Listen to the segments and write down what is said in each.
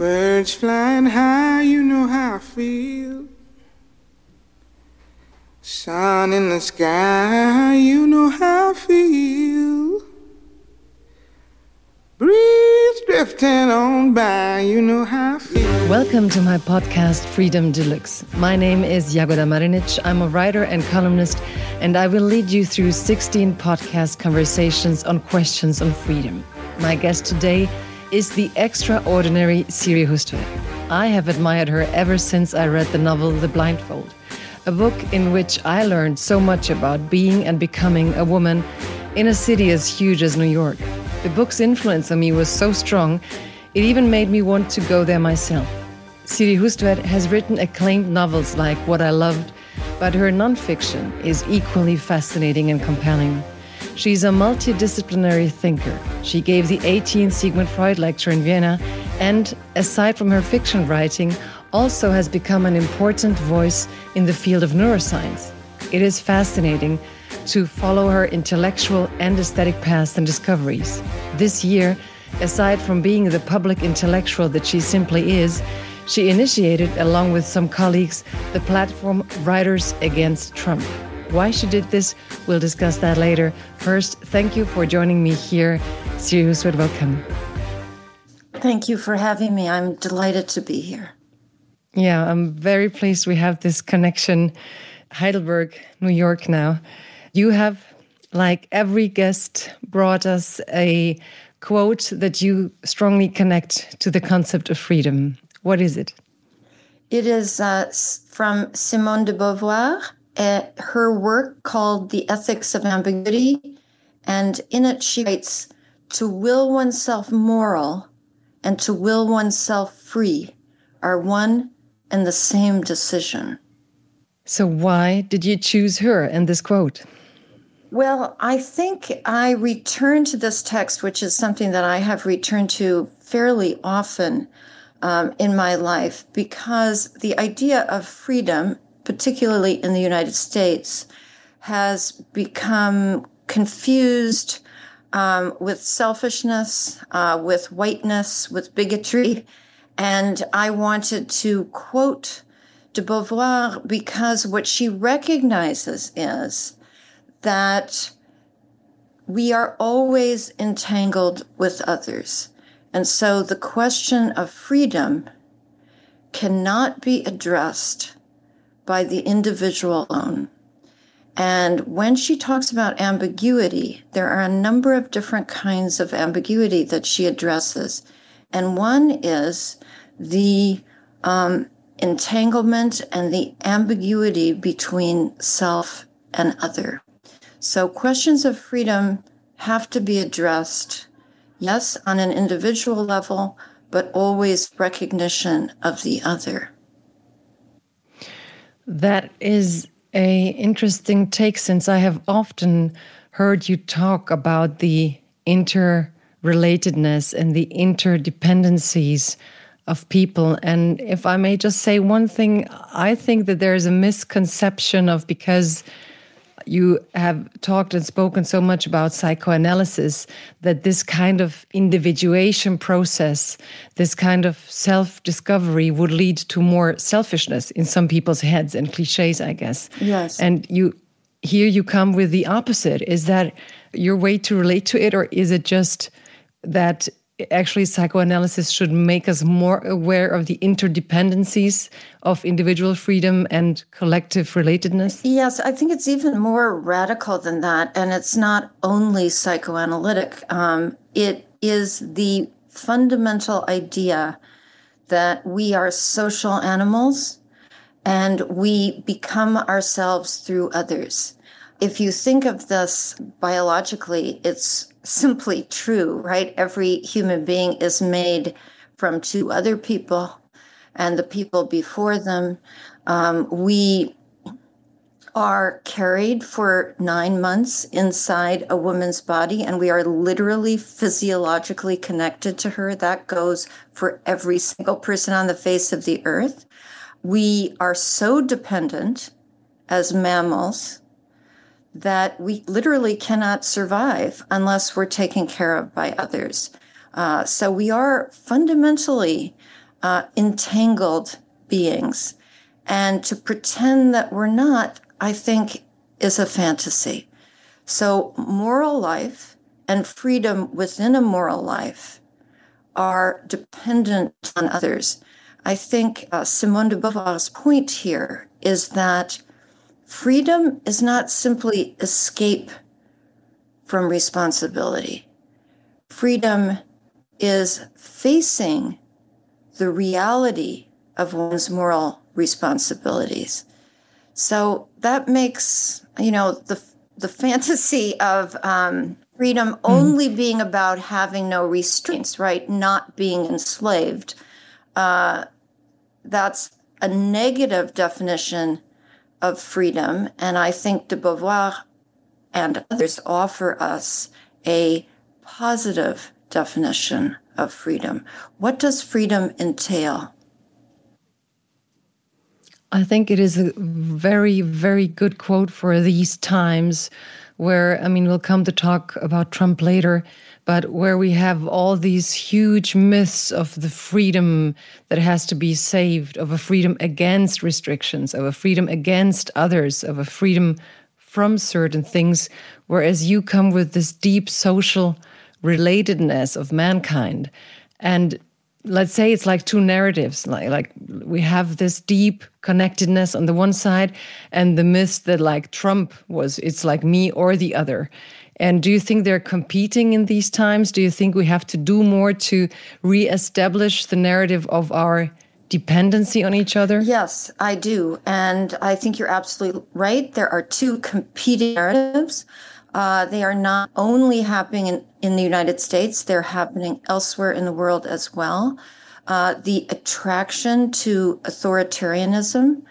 Birds flying high, you know how I feel. Sun in the sky, you know how I feel. Breeze drifting on by, you know how I feel. Welcome to my podcast, Freedom Deluxe. My name is Jagoda Marinic. I'm a writer and columnist, and I will lead you through 16 podcast conversations on questions on freedom. My guest today is the extraordinary Siri Hustvedt. I have admired her ever since I read the novel The Blindfold, a book in which I learned so much about being and becoming a woman in a city as huge as New York. The book's influence on me was so strong, it even made me want to go there myself. Siri Hustvedt has written acclaimed novels like What I Loved, but her nonfiction is equally fascinating and compelling. She's a multidisciplinary thinker. She gave the 18th Sigmund Freud lecture in Vienna and, aside from her fiction writing, also has become an important voice in the field of neuroscience. It is fascinating to follow her intellectual and aesthetic paths and discoveries. This year, aside from being the public intellectual that she simply is, she initiated, along with some colleagues, the platform Writers Against Trump. Why she did this, we'll discuss that later. First, thank you for joining me here. Siri Hustvedt, welcome. Thank you for having me. I'm delighted to be here. Yeah, I'm very pleased we have this connection. Heidelberg, New York now. You have, like every guest, brought us a quote that you strongly connect to the concept of freedom. What is it? It is uh, from Simone de Beauvoir at her work called The Ethics of Ambiguity. And in it, she writes To will oneself moral and to will oneself free are one and the same decision. So, why did you choose her and this quote? Well, I think I return to this text, which is something that I have returned to fairly often um, in my life, because the idea of freedom particularly in the United States, has become confused um, with selfishness, uh, with whiteness, with bigotry. And I wanted to quote de Beauvoir because what she recognizes is that we are always entangled with others. And so the question of freedom cannot be addressed by the individual alone. And when she talks about ambiguity, there are a number of different kinds of ambiguity that she addresses. And one is the um, entanglement and the ambiguity between self and other. So questions of freedom have to be addressed, yes, on an individual level, but always recognition of the other. That is a interesting take since I have often heard you talk about the interrelatedness and the interdependencies of people. And if I may just say one thing, I think that there is a misconception of because you have talked and spoken so much about psychoanalysis that this kind of individuation process, this kind of self discovery would lead to more selfishness in some people's heads and cliches, I guess. Yes. And you here you come with the opposite. Is that your way to relate to it, or is it just that actually psychoanalysis should make us more aware of the interdependencies of individual freedom and collective relatedness? Yes, I think it's even more radical than that. And it's not only psychoanalytic, um, it is the fundamental idea that we are social animals and we become ourselves through others. If you think of this biologically, it's simply true, right? Every human being is made from two other people and the people before them. Um, we are carried for nine months inside a woman's body, and we are literally physiologically connected to her. That goes for every single person on the face of the earth. We are so dependent as mammals that we literally cannot survive unless we're taken care of by others. Uh, so we are fundamentally uh, entangled beings. And to pretend that we're not, I think, is a fantasy. So, moral life and freedom within a moral life are dependent on others. I think uh, Simone de Beauvoir's point here is that freedom is not simply escape from responsibility. Freedom is facing the reality of one's moral responsibilities. So that makes, you know, the the fantasy of um, freedom mm. only being about having no restraints, right? Not being enslaved. Uh, that's a negative definition of freedom. And I think de Beauvoir and others offer us a positive definition of freedom. What does freedom entail? I think it is a very, very good quote for these times where, I mean, we'll come to talk about Trump later, but where we have all these huge myths of the freedom that has to be saved, of a freedom against restrictions, of a freedom against others, of a freedom from certain things, whereas you come with this deep social relatedness of mankind. And let's say it's like two narratives like like we have this deep connectedness on the one side and the myth that like trump was it's like me or the other. And do you think they're competing in these times? Do you think we have to do more to reestablish the narrative of our dependency on each other? Yes i do. And i think you're absolutely right. There are two competing narratives uh, they are not only happening in, in the United States, they're happening elsewhere in the world as well. Uh, the attraction to authoritarianism,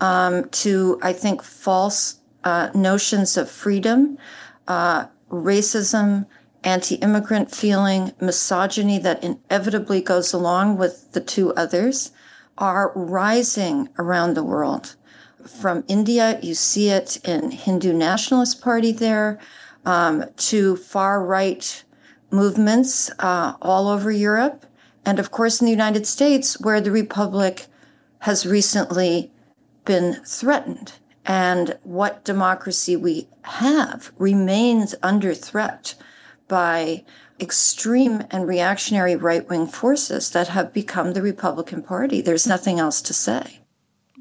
um, to, I think, false uh, notions of freedom, uh, racism, anti immigrant feeling, misogyny that inevitably goes along with the two others, are rising around the world from India. You see it in Hindu Nationalist Party there, um, to far right movements uh, all over Europe, and of course in the United States, where the republic has recently been threatened. And what democracy we have remains under threat by extreme and reactionary right wing forces that have become the Republican Party. There's nothing else to say.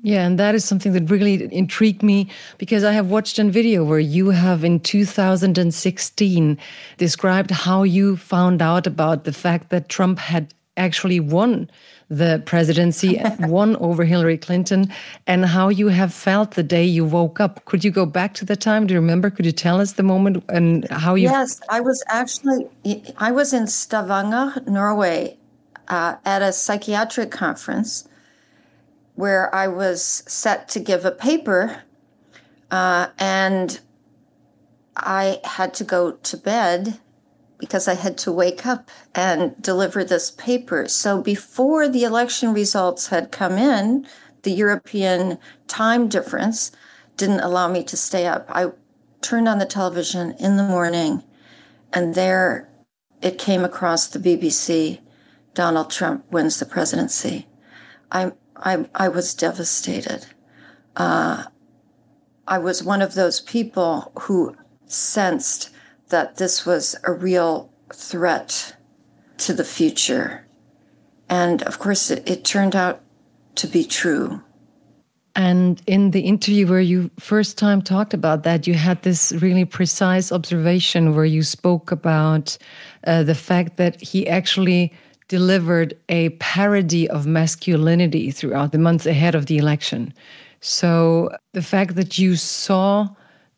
Yeah, and that is something that really intrigued me because I have watched a video where you have in 2016 described how you found out about the fact that Trump had actually won the presidency, won over Hillary Clinton, and how you have felt the day you woke up. Could you go back to the time? Do you remember? Could you tell us the moment and how you? Yes, I was actually I was in Stavanger, Norway, uh, at a psychiatric conference where I was set to give a paper, uh, and I had to go to bed because I had to wake up and deliver this paper. So before the election results had come in, the European time difference didn't allow me to stay up. I turned on the television in the morning, and there it came across the BBC Donald Trump wins the presidency. I I, I was devastated. Uh, I was one of those people who sensed that this was a real threat to the future. And of course, it, it turned out to be true. And in the interview where you first time talked about that, you had this really precise observation where you spoke about uh, the fact that he actually delivered a parody of masculinity throughout the months ahead of the election. So the fact that you saw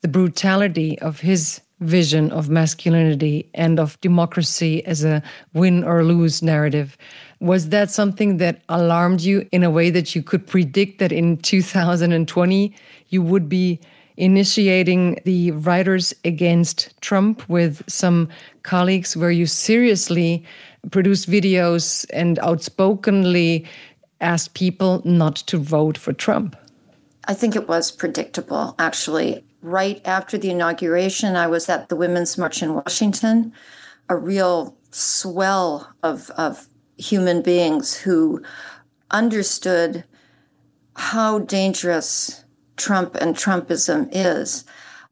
the brutality of his vision of masculinity and of democracy as a win or lose narrative. Was that something that alarmed you in a way that you could predict that in 2020 you would be initiating the Writers Against Trump with some colleagues where you seriously produced videos and outspokenly asked people not to vote for Trump? I think it was predictable, actually. Right after the inauguration, I was at the Women's March in Washington, a real swell of, of human beings who understood how dangerous Trump and Trumpism is.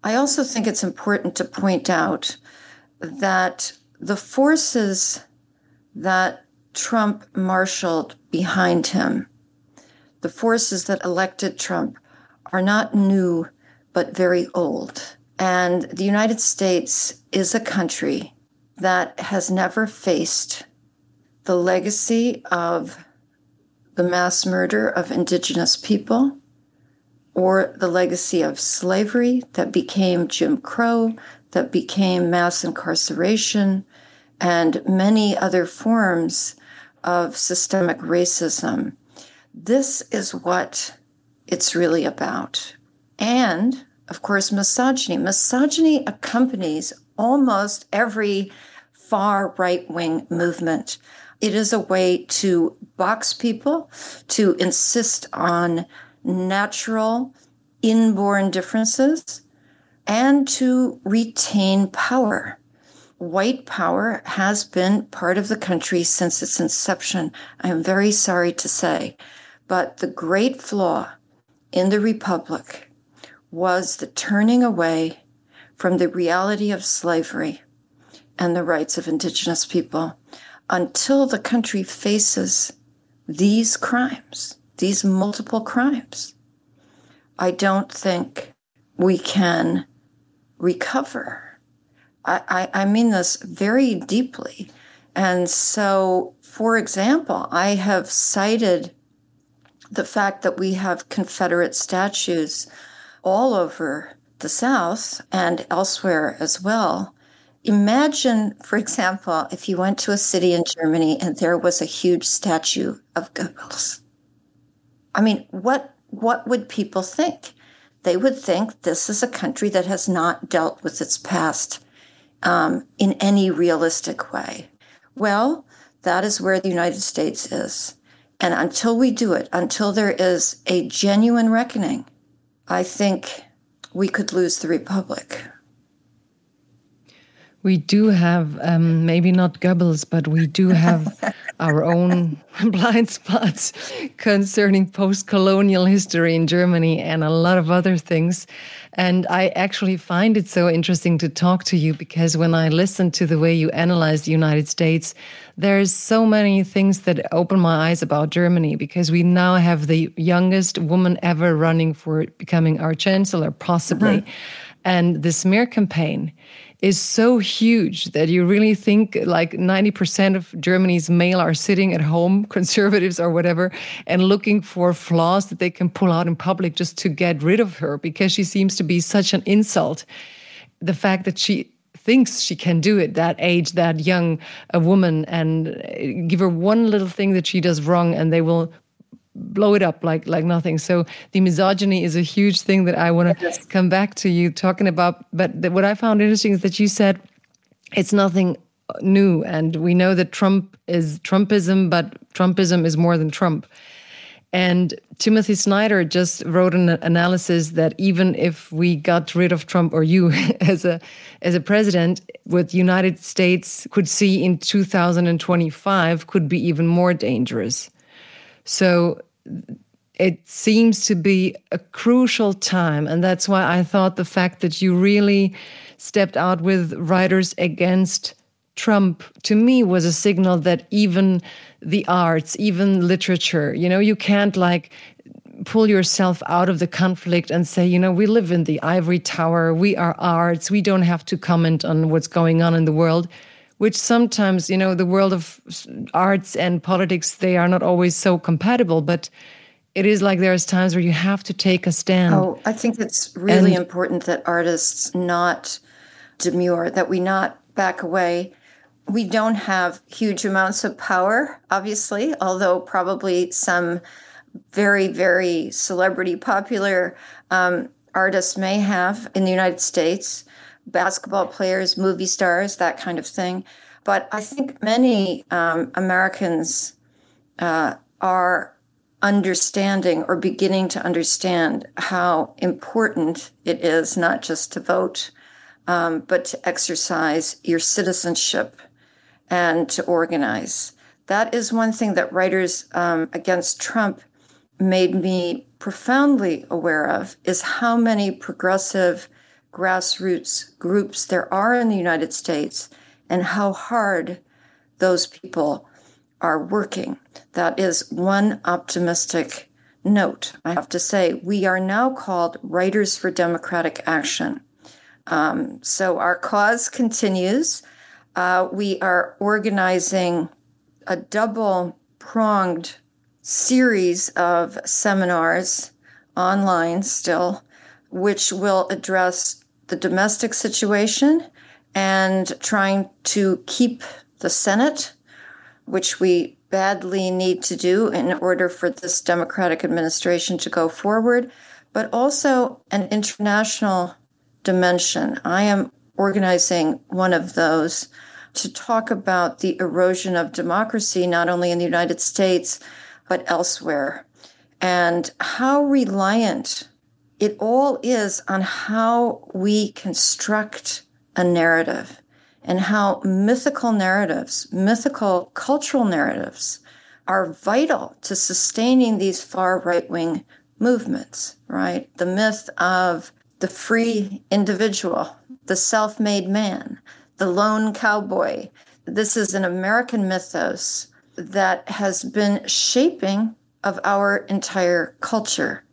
I also think it's important to point out that the forces that Trump marshaled behind him, the forces that elected Trump, are not new, but very old. And the United States is a country that has never faced the legacy of the mass murder of indigenous people or the legacy of slavery that became Jim Crow, that became mass incarceration, and many other forms of systemic racism. This is what it's really about. And of course, misogyny. Misogyny accompanies almost every far right wing movement. It is a way to box people, to insist on natural, inborn differences, and to retain power. White power has been part of the country since its inception. I am very sorry to say. But the great flaw in the Republic was the turning away from the reality of slavery and the rights of Indigenous people until the country faces these crimes, these multiple crimes. I don't think we can recover. I, I, I mean this very deeply. And so, for example, I have cited the fact that we have Confederate statues all over the South and elsewhere as well. Imagine, for example, if you went to a city in Germany and there was a huge statue of Goebbels. I mean, what what would people think? They would think this is a country that has not dealt with its past um, in any realistic way. Well, that is where the United States is. And until we do it, until there is a genuine reckoning, I think we could lose the republic. We do have um, maybe not Goebbels, but we do have our own blind spots concerning post colonial history in Germany and a lot of other things. And I actually find it so interesting to talk to you because when I listen to the way you analyze the United States, there's so many things that open my eyes about Germany because we now have the youngest woman ever running for becoming our chancellor, possibly. Mm -hmm. And the smear campaign is so huge that you really think like 90% of Germany's male are sitting at home, conservatives or whatever, and looking for flaws that they can pull out in public just to get rid of her because she seems to be such an insult. The fact that she thinks she can do it that age that young a woman and uh, give her one little thing that she does wrong and they will blow it up like like nothing. So the misogyny is a huge thing that I want to yes. come back to you talking about. But the, what I found interesting is that you said it's nothing new, and we know that Trump is Trumpism, but Trumpism is more than Trump. And Timothy Snyder just wrote an analysis that even if we got rid of Trump or you as a as a president, what United States could see in 2025 could be even more dangerous. So it seems to be a crucial time. And that's why I thought the fact that you really stepped out with writers against Trump to me was a signal that even the arts, even literature, you know, you can't like pull yourself out of the conflict and say, you know, we live in the ivory tower, we are arts, we don't have to comment on what's going on in the world which sometimes, you know, the world of arts and politics, they are not always so compatible, but it is like there's times where you have to take a stand. Oh, I think it's really and, important that artists not demur, that we not back away. We don't have huge amounts of power, obviously, although probably some very, very celebrity popular um, artists may have in the United States basketball players, movie stars, that kind of thing. But I think many um, Americans uh, are understanding or beginning to understand how important it is not just to vote, um, but to exercise your citizenship and to organize. that is one thing that writers um, against Trump made me profoundly aware of is how many progressive grassroots groups there are in the United States and how hard those people are working. That is one optimistic note. I have to say, we are now called Writers for Democratic Action. Um, so our cause continues. Uh, we are organizing a double pronged series of seminars online still, which will address the domestic situation and trying to keep the Senate, which we badly need to do in order for this Democratic administration to go forward, but also an international dimension. I am organizing one of those to talk about the erosion of democracy, not only in the United States, but elsewhere, and how reliant it all is on how we construct a narrative and how mythical narratives, mythical cultural narratives, are vital to sustaining these far right wing movements, right? The myth of the free individual, the self made man, the lone cowboy. This is an American mythos that has been shaping of our entire culture.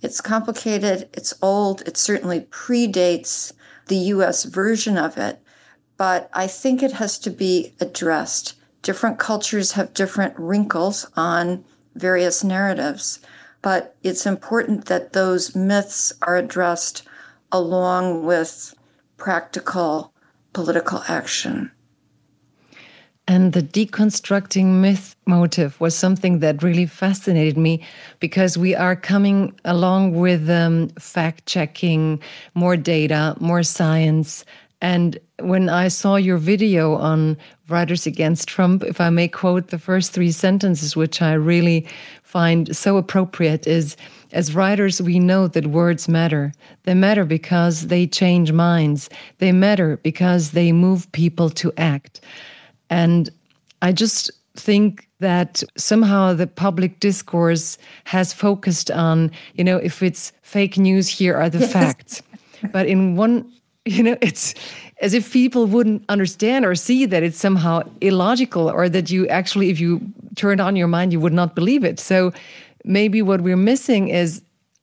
It's complicated, it's old, it certainly predates the US version of it, but I think it has to be addressed. Different cultures have different wrinkles on various narratives, but it's important that those myths are addressed along with practical political action. And the deconstructing myth motive was something that really fascinated me because we are coming along with um, fact checking, more data, more science. And when I saw your video on Writers Against Trump, if I may quote the first three sentences, which I really find so appropriate, is as writers, we know that words matter. They matter because they change minds, they matter because they move people to act. And I just think that somehow the public discourse has focused on, you know, if it's fake news, here are the yes. facts. But in one, you know, it's as if people wouldn't understand or see that it's somehow illogical or that you actually, if you turned on your mind, you would not believe it. So maybe what we're missing is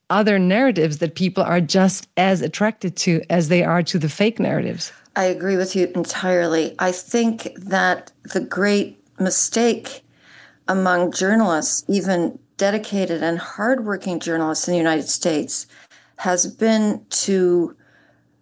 other narratives that people are just as attracted to as they are to the fake narratives. I agree with you entirely. I think that the great mistake among journalists, even dedicated and hardworking journalists in the United States, has been to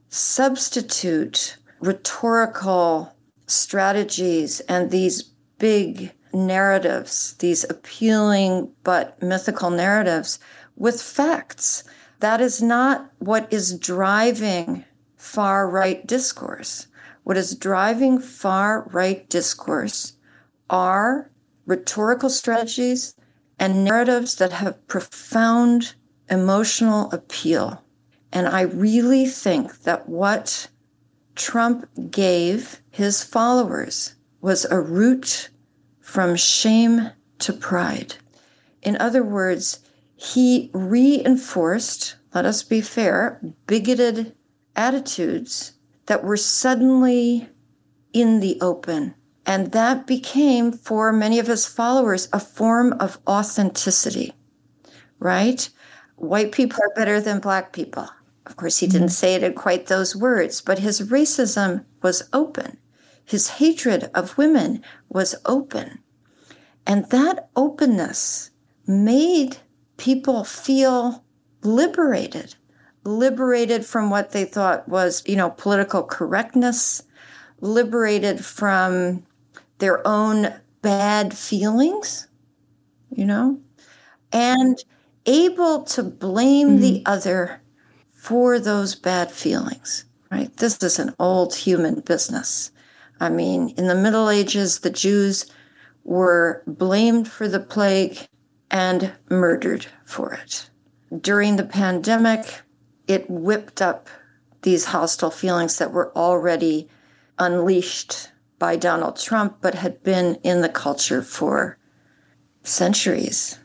substitute rhetorical strategies and these big narratives, these appealing but mythical narratives, with facts. That is not what is driving far right discourse. What is driving far right discourse are rhetorical strategies and narratives that have profound emotional appeal. And I really think that what Trump gave his followers was a route from shame to pride. In other words, he reinforced, let us be fair, bigoted attitudes that were suddenly in the open. And that became, for many of his followers, a form of authenticity, right? White people are better than black people. Of course, he didn't mm-hmm. say it in quite those words, but his racism was open. His hatred of women was open. And that openness made people feel liberated liberated from what they thought was, you know, political correctness, liberated from their own bad feelings, you know, and able to blame mm-hmm. the other for those bad feelings, right? This is an old human business. I mean, in the Middle Ages, the Jews were blamed for the plague and murdered for it. During the pandemic, it whipped up these hostile feelings that were already unleashed by Donald Trump, but had been in the culture for centuries.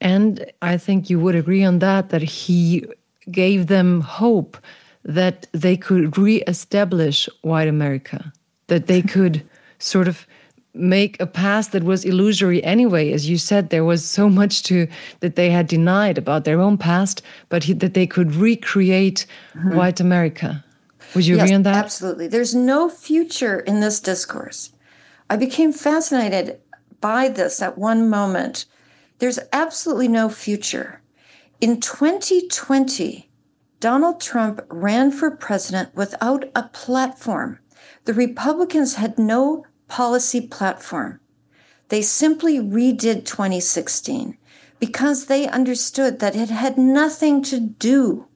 And I think you would agree on that, that he gave them hope that they could re-establish white America, that they could sort of make a past that was illusory anyway. As you said, there was so much to that they had denied about their own past, but he, that they could recreate mm-hmm. white America. Would you yes, agree on that? Absolutely. There's no future in this discourse. I became fascinated by this at one moment. There's absolutely no future. In 2020, Donald Trump ran for president without a platform. The Republicans had no policy platform. They simply redid 2016 because they understood that it had nothing to do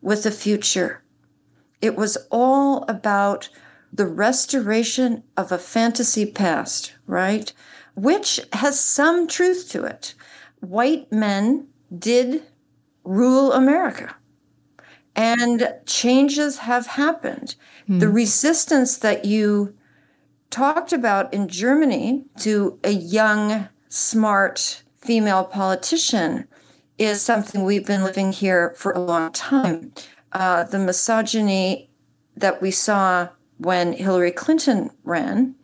with the future. It was all about the restoration of a fantasy past, right? Which has some truth to it. White men did rule America and changes have happened. Mm. The resistance that you talked about in Germany to a young, smart female politician is something we've been living here for a long time. Uh, the misogyny that we saw when Hillary Clinton ran,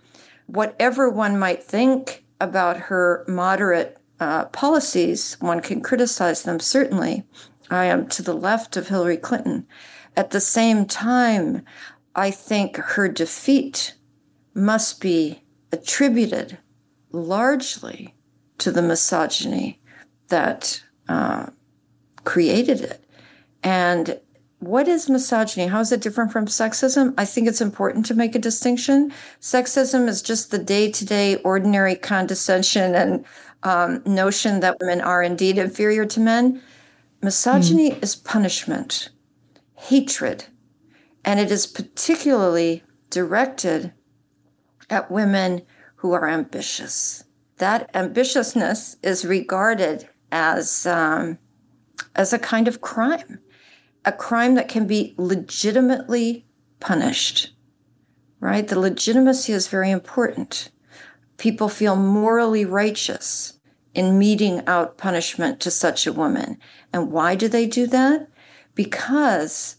whatever one might think about her moderate uh, policies, one can criticize them certainly. I am to the left of Hillary Clinton. At the same time, I think her defeat must be attributed largely to the misogyny that uh, created it. And what is misogyny? How is it different from sexism? I think it's important to make a distinction. Sexism is just the day to day, ordinary condescension and um, notion that women are indeed inferior to men. Misogyny mm. is punishment, hatred, and it is particularly directed at women who are ambitious. That ambitiousness is regarded as um, as a kind of crime, a crime that can be legitimately punished. Right? The legitimacy is very important. People feel morally righteous in meting out punishment to such a woman. And why do they do that? Because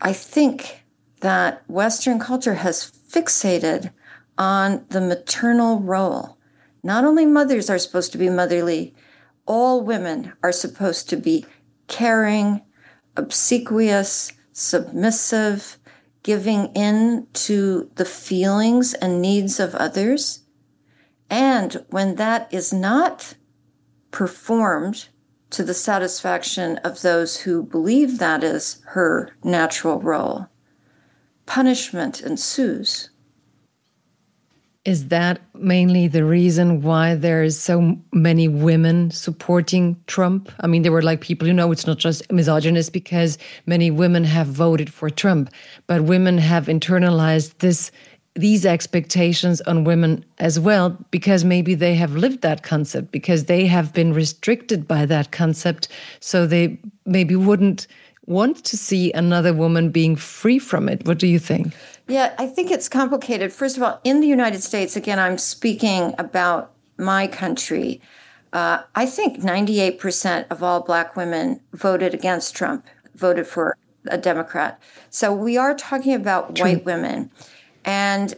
I think that Western culture has fixated on the maternal role. Not only mothers are supposed to be motherly, all women are supposed to be caring, obsequious, submissive, giving in to the feelings and needs of others. And when that is not performed to the satisfaction of those who believe that is her natural role, punishment ensues. Is that mainly the reason why there's so many women supporting Trump? I mean, there were like people, you know, it's not just misogynist because many women have voted for Trump, but women have internalized this these expectations on women as well because maybe they have lived that concept because they have been restricted by that concept so they maybe wouldn't want to see another woman being free from it. What do you think? Yeah i think it's complicated. First of all in the united states again i'm speaking about my country uh, i think 98% of all black women voted against trump voted for a democrat. So we are talking about True. white women. And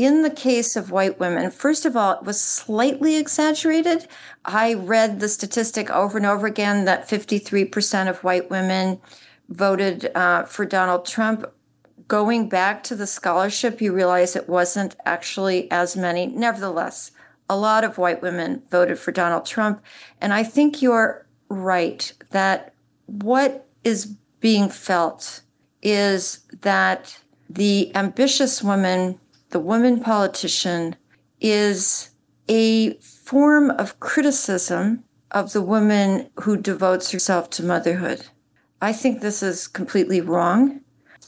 in the case of white women, first of all, it was slightly exaggerated. I read the statistic over and over again that 53% of white women voted uh, for Donald Trump. Going back to the scholarship, you realize it wasn't actually as many. Nevertheless, a lot of white women voted for Donald Trump. And I think you're right that what is being felt is that the ambitious woman, the woman politician, is a form of criticism of the woman who devotes herself to motherhood. I think this is completely wrong.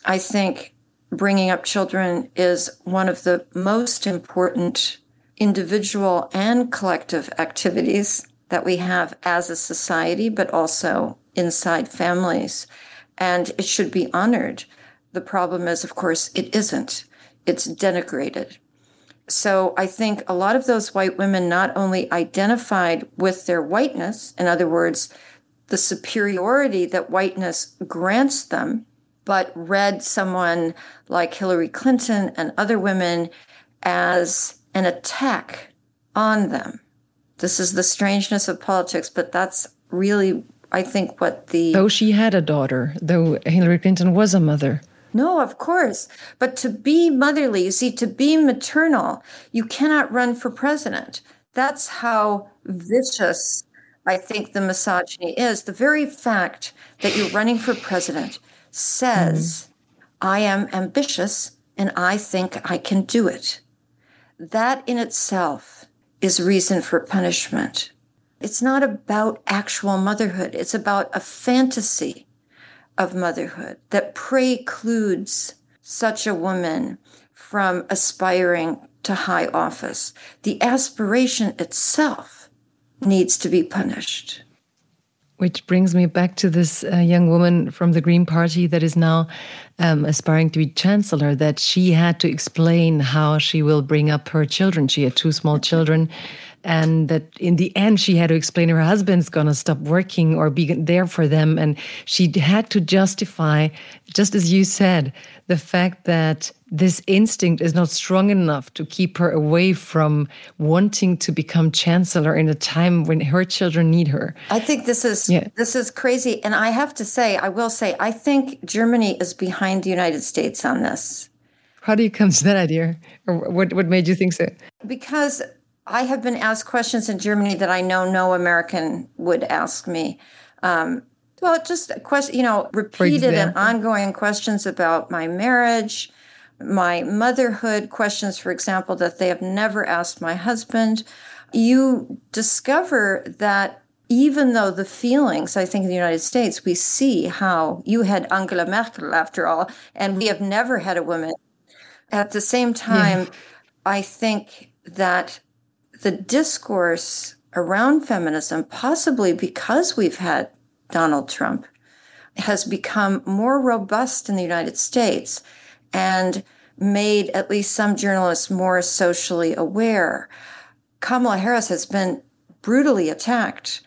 I think bringing up children is one of the most important individual and collective activities that we have as a society, but also inside families. And it should be honored. The problem is, of course, it isn't. It's denigrated. So I think a lot of those white women not only identified with their whiteness, in other words, the superiority that whiteness grants them, but read someone like Hillary Clinton and other women as an attack on them. This is the strangeness of politics, but that's really, I think, what the. Though she had a daughter, though Hillary Clinton was a mother. No, of course. But to be motherly, you see, to be maternal, you cannot run for president. That's how vicious I think the misogyny is. The very fact that you're running for president says, mm. I am ambitious and I think I can do it. That in itself is reason for punishment. It's not about actual motherhood, it's about a fantasy of motherhood that precludes such a woman from aspiring to high office. The aspiration itself needs to be punished. Which brings me back to this uh, young woman from the Green Party that is now um, aspiring to be chancellor, that she had to explain how she will bring up her children. She had two small children and that in the end she had to explain her husband's going to stop working or be there for them. And she had to justify just as you said the fact that this instinct is not strong enough to keep her away from wanting to become chancellor in a time when her children need her. I think this is yeah. this is crazy. And i have to say i will say i think germany is behind the united states on this. How do you come to that idea? Or what, what made you think so? Because I have been asked questions in Germany that I know no American would ask me. Um, well, just question, you know, repeated and ongoing questions about my marriage, my motherhood, questions, for example, that they have never asked my husband. You discover that even though the feelings, I think in the United States, we see how you had Angela Merkel after all, and we have never had a woman. At the same time, yeah. I think that the discourse around feminism, possibly because we've had Donald Trump, has become more robust in the United States and made at least some journalists more socially aware. Kamala Harris has been brutally attacked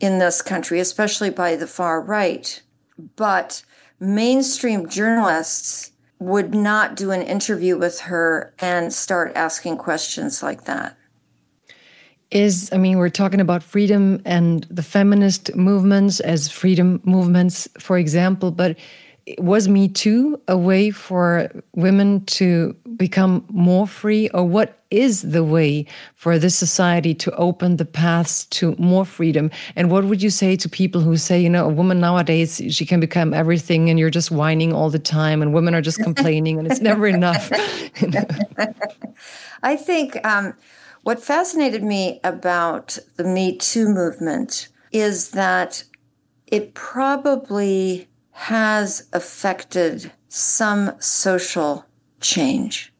in this country, especially by the far right. But mainstream journalists would not do an interview with her and start asking questions like that is I mean, we're talking about freedom and the feminist movements as freedom movements, for example, but was Me Too a way for women to become more free, or what is the way for this society to open the paths to more freedom? And what would you say to people who say, you know, a woman nowadays, she can become everything and you're just whining all the time, and women are just complaining and it's never enough? I think. Um, what fascinated me about the Me Too movement is that it probably has affected some social change.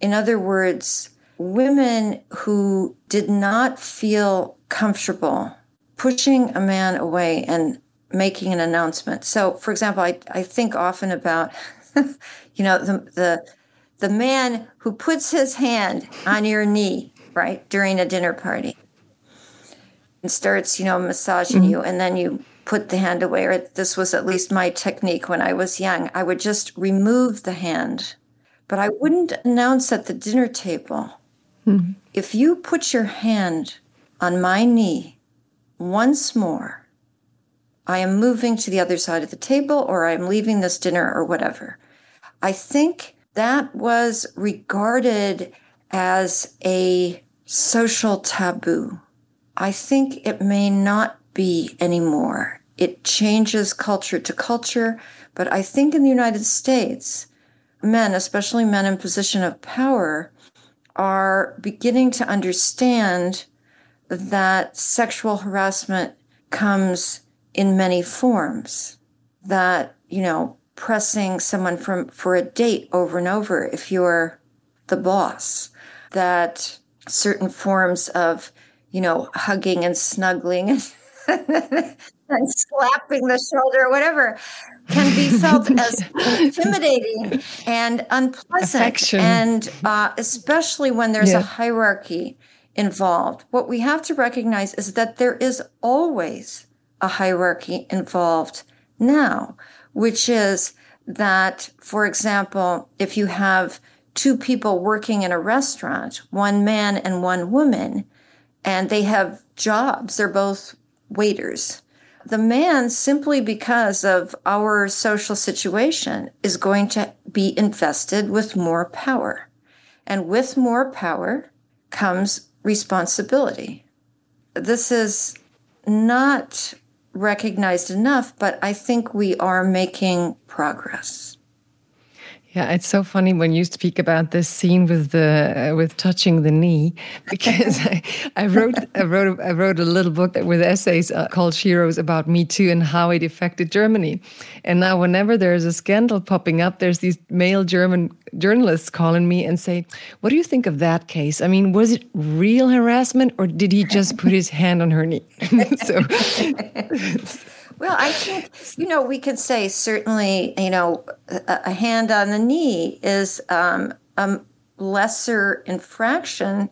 In other words, women who did not feel comfortable pushing a man away and making an announcement. So, for example, I, I think often about, you know, the, the the man who puts his hand on your knee right, during a dinner party and starts, you know, massaging mm-hmm. you, and then you put the hand away, or this was at least my technique when I was young. I would just remove the hand, but I wouldn't announce at the dinner table. Mm-hmm. If you put your hand on my knee once more, I am moving to the other side of the table, or I'm leaving this dinner, or whatever. I think that was regarded as a social taboo. I think it may not be anymore. It changes culture to culture, but I think in the United States, men, especially men in position of power, are beginning to understand that sexual harassment comes in many forms. That, you know, pressing someone from for a date over and over if you're the boss that certain forms of, you know, hugging and snuggling and, and slapping the shoulder, whatever, can be felt as intimidating and unpleasant, Affection. and uh, especially when there's Yeah. a hierarchy involved. What we have to recognize is that there is always a hierarchy involved now, which is that, for example, if you have two people working in a restaurant, one man and one woman, and they have jobs, they're both waiters. The man, simply because of our social situation, is going to be invested with more power. And with more power comes responsibility. This is not recognized enough, but I think we are making progress. Yeah, it's so funny when you speak about this scene with the uh, with touching the knee, because I, I wrote I wrote I wrote a little book with essays uh, called Sheroes about Me Too and how it affected Germany, and now whenever there's a scandal popping up, there's these male German journalists calling me and say, "What do you think of that case? I mean, was it real harassment or did he just put his hand on her knee?" so Well, I think, you know, we could say certainly, you know, a, a hand on the knee is um, a lesser infraction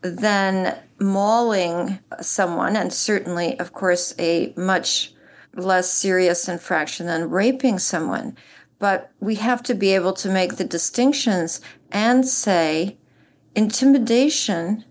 than mauling someone, and certainly, of course, a much less serious infraction than raping someone. But we have to be able to make the distinctions and say intimidation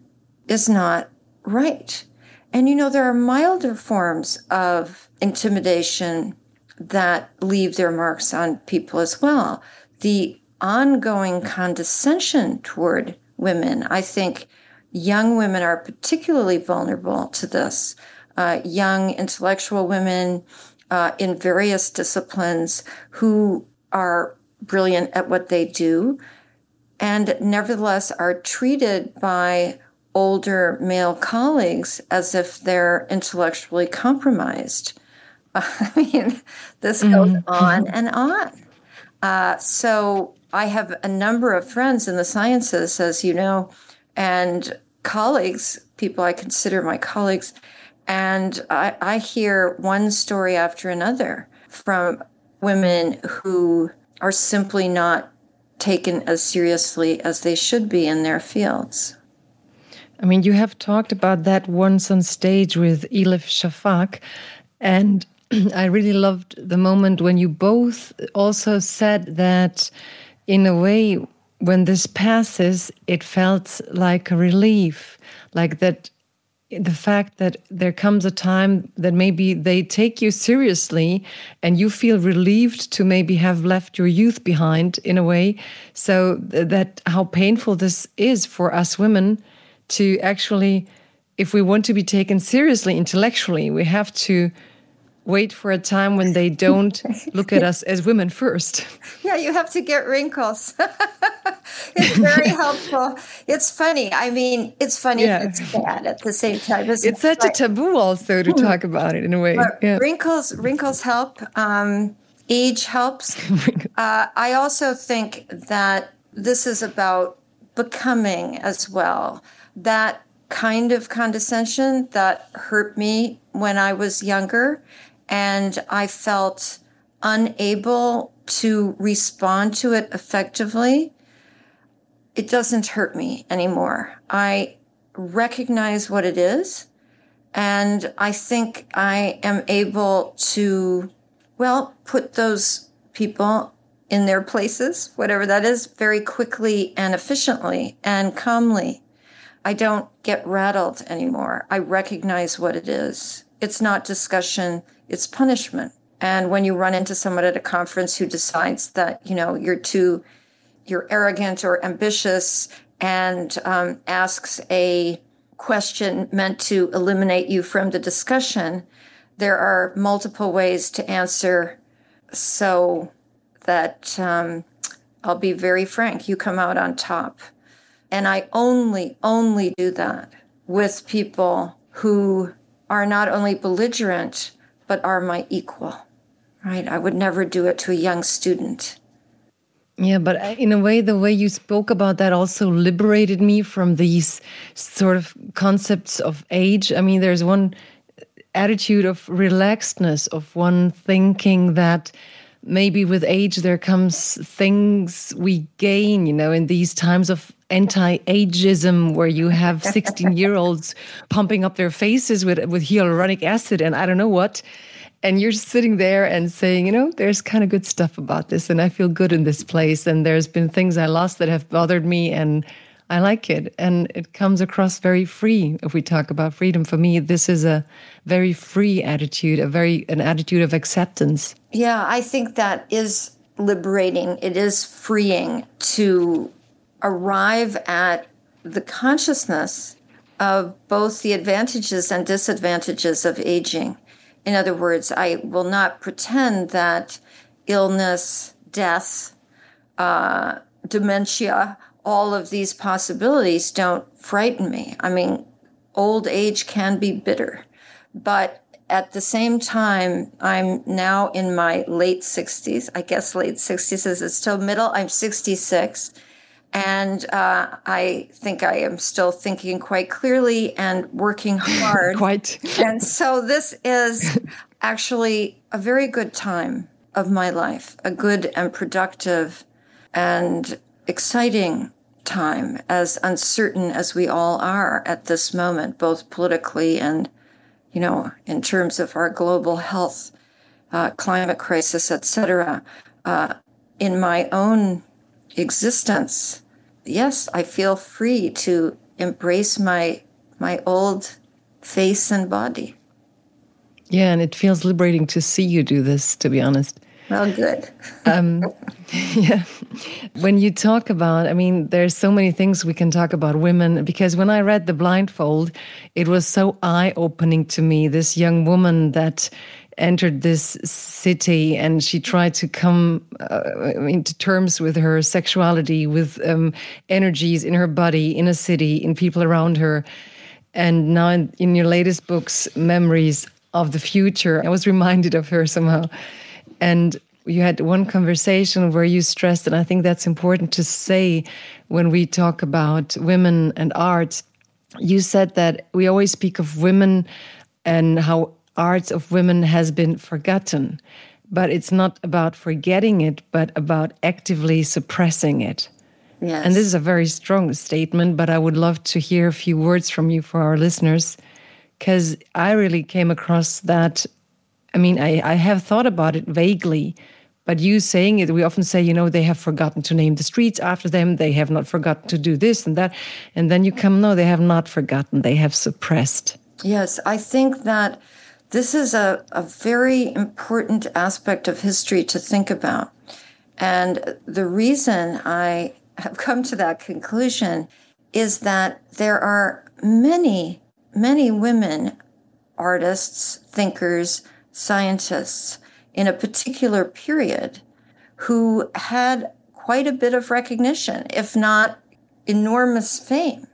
is not right. And you know, there are milder forms of intimidation that leave their marks on people as well. The ongoing condescension toward women, I think young women are particularly vulnerable to this. Uh, young intellectual women uh, in various disciplines who are brilliant at what they do and nevertheless are treated by older male colleagues as if they're intellectually compromised. I mean, this goes on and on. Uh, so I have a number of friends in the sciences, as you know, and colleagues, people I consider my colleagues, and I, I hear one story after another from women who are simply not taken as seriously as they should be in their fields. I mean, you have talked about that once on stage with Elif Shafak, and I really loved the moment when you both also said that, in a way, when this passes, it felt like a relief, like that the fact that there comes a time that maybe they take you seriously and you feel relieved to maybe have left your youth behind in a way. So that how painful this is for us women to actually if we want to be taken seriously intellectually we have to wait for a time when they don't look at us as women first Yeah, you have to get wrinkles. it's very helpful. It's funny. I mean, it's funny. Yeah. It's sad at the same time. it's such a taboo also to talk about it in a way yeah wrinkles wrinkles help. Um, age helps. Uh, I also think that this is about becoming as well. That kind of condescension that hurt me when I was younger, and I felt unable to respond to it effectively. It doesn't hurt me anymore. I recognize what it is. And I think I am able to, well, put those people in their places, whatever that is, very quickly and efficiently and calmly. I don't get rattled anymore. I recognize what it is. It's not discussion, it's punishment. And when you run into someone at a conference who decides that, you know, you're too, you're arrogant or ambitious and um, asks a question meant to eliminate you from the discussion, there are multiple ways to answer so that um, I'll be very frank, you come out on top. And I only, only do that with people who are not only belligerent, but are my equal, right? I would never do it to a young student. Yeah, but uh, in a way, the way you spoke about that also liberated me from these sort of concepts of age. I mean, there's one uh, attitude of relaxedness, of one thinking that maybe with age there comes things we gain, you know, in these times of anti-ageism where you have 16 year olds pumping up their faces with with hyaluronic acid and I don't know what. And you're sitting there and saying, you know, there's kind of good stuff about this and I feel good in this place and there's been things I lost that have bothered me and I like it. And it comes across very free if we talk about freedom. For me this is a very free attitude a very an attitude of acceptance. Yeah i think that is liberating. It is freeing to arrive at the consciousness of both the advantages and disadvantages of aging in other words i will not pretend that illness death uh, dementia all of these possibilities don't frighten me. I mean, old age can be bitter, but at the same time, I'm now in my late 60s. I guess late 60s is it still middle? I'm 66. And uh, I think I am still thinking quite clearly and working hard. quite. and so this is actually a very good time of my life, a good and productive and exciting time, as uncertain as we all are at this moment, both politically and, you know, in terms of our global health, uh, climate crisis, etc. Uh, in my own existence, yes, I feel free to embrace my my old face and body. Yeah, and it feels liberating to see you do this. To be honest. Well, good. um, yeah. When you talk about, I mean, there's so many things we can talk about women because when I read The Blindfold, it was so eye opening to me. This young woman that entered this city and she tried to come uh, into terms with her sexuality, with um, energies in her body, in a city, in people around her. And now in, in your latest books, Memories of the Future, I was reminded of her somehow and you had one conversation where you stressed, and I think that's important to say when we talk about women and art. You said that we always speak of women and how art of women has been forgotten, but it's not about forgetting it, but about actively suppressing it. Yes. And this is a very strong statement, but I would love to hear a few words from you for our listeners, because I really came across that I mean, I, I have thought about it vaguely, but you saying it, we often say, you know, they have forgotten to name the streets after them. They have not forgotten to do this and that. And then you come, no, they have not forgotten. They have suppressed. Yes, I think that this is a, a very important aspect of history to think about. And the reason I have come to that conclusion is that there are many, many women artists, thinkers, scientists in a particular period who had quite a bit of recognition, if not enormous fame,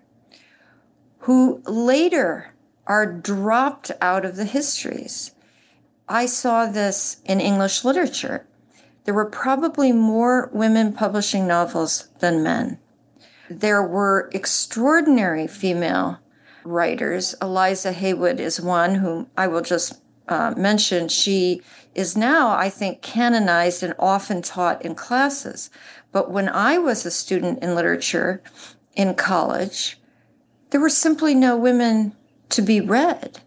who later are dropped out of the histories. I saw this in English literature. There were probably more women publishing novels than men. There were extraordinary female writers. Eliza Haywood is one whom I will just uh, mentioned, she is now, I think, canonized and often taught in classes. But when I was a student in literature in college, there were simply no women to be read.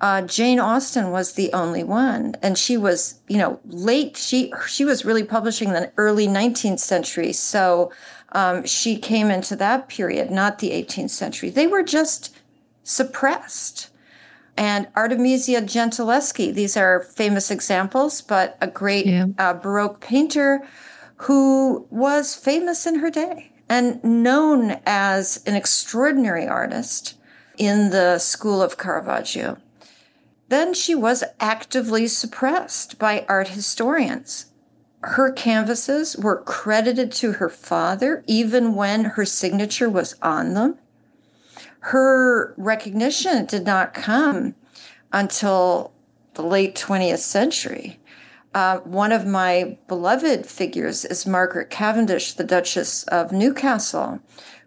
Uh, Jane Austen was the only one, and she was, you know, late. She she was really publishing in the early 19th century, so um, she came into that period, not the 18th century. They were just suppressed and Artemisia Gentileschi. These are famous examples, but a great yeah. uh, Baroque painter who was famous in her day and known as an extraordinary artist in the school of Caravaggio. Then she was actively suppressed by art historians. Her canvases were credited to her father even when her signature was on them her recognition did not come until the late 20th century. Uh, one of my beloved figures is Margaret Cavendish, the Duchess of Newcastle,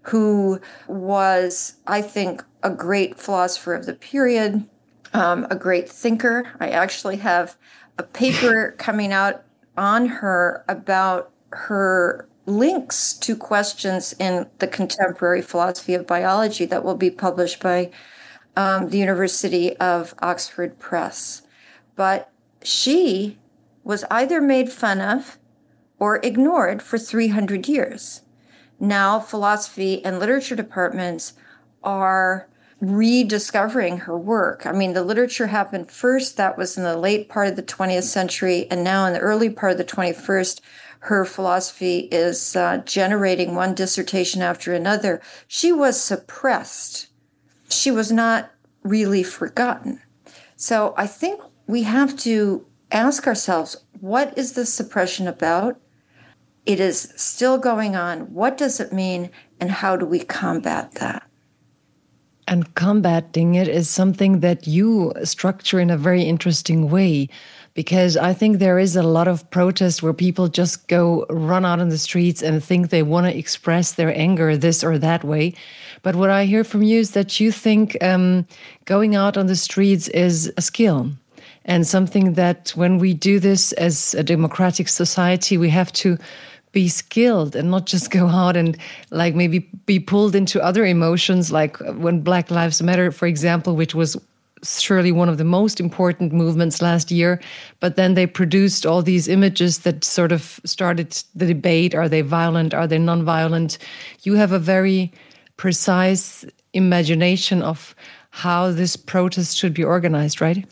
who was, I think, a great philosopher of the period, um, a great thinker. I actually have a paper coming out on her about her links to questions in the contemporary philosophy of biology that will be published by um, the University of Oxford Press. But she was either made fun of or ignored for 300 years. Now, philosophy and literature departments are rediscovering her work. I mean, the literature happened first, that was in the late part of the 20th century, and now in the early part of the 21st, her philosophy is uh, generating one dissertation after another. She was suppressed. She was not really forgotten. So I think we have to ask ourselves what is this suppression about? It is still going on. What does it mean? And how do we combat that? And combating it is something that you structure in a very interesting way because I think there is a lot of protest where people just go run out in the streets and think they want to express their anger this or that way. But what I hear from you is that you think um, going out on the streets is a skill and something that when we do this as a democratic society, we have to be skilled and not just go out and like maybe be pulled into other emotions like uh, when black lives matter for example which was surely one of the most important movements last year. But then they produced all these images that sort of started the debate are they violent? Are they non-violent? You have a very precise imagination of how this protest should be organized, right?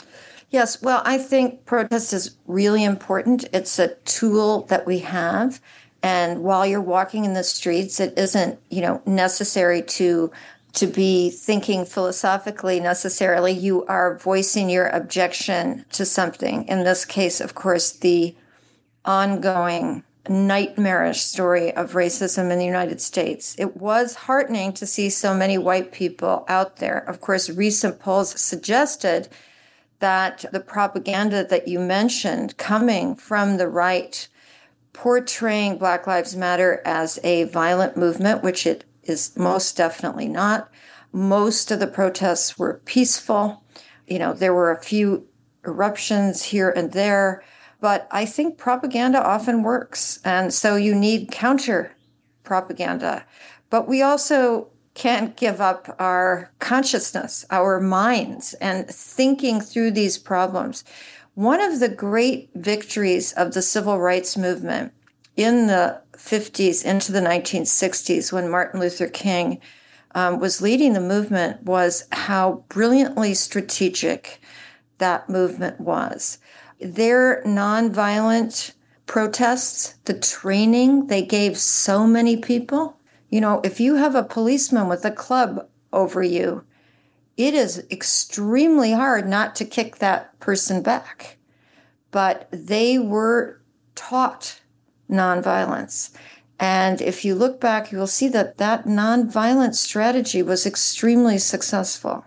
Yes, well, I think protest is really important. It's a tool that we have. And while you're walking in the streets, it isn't, you know, necessary to to be thinking philosophically necessarily. You are voicing your objection to something. In this case, of course, the ongoing nightmarish story of racism in the United States. It was heartening to see so many white people out there. Of course, recent polls suggested that the propaganda that you mentioned coming from the right portraying Black Lives Matter as a violent movement, which it is most definitely not. Most of the protests were peaceful. You know, there were a few eruptions here and there, but I think propaganda often works. And so you need counter propaganda. But we also can't give up our consciousness, our minds, and thinking through these problems. One of the great victories of the civil rights movement in the 50s into the 1960s, when Martin Luther King um, was leading the movement, was how brilliantly strategic that movement was. Their nonviolent protests, the training they gave so many people. You know, if you have a policeman with a club over you, it is extremely hard not to kick that person back. But they were taught nonviolence. And if you look back, you will see that that nonviolent strategy was extremely successful.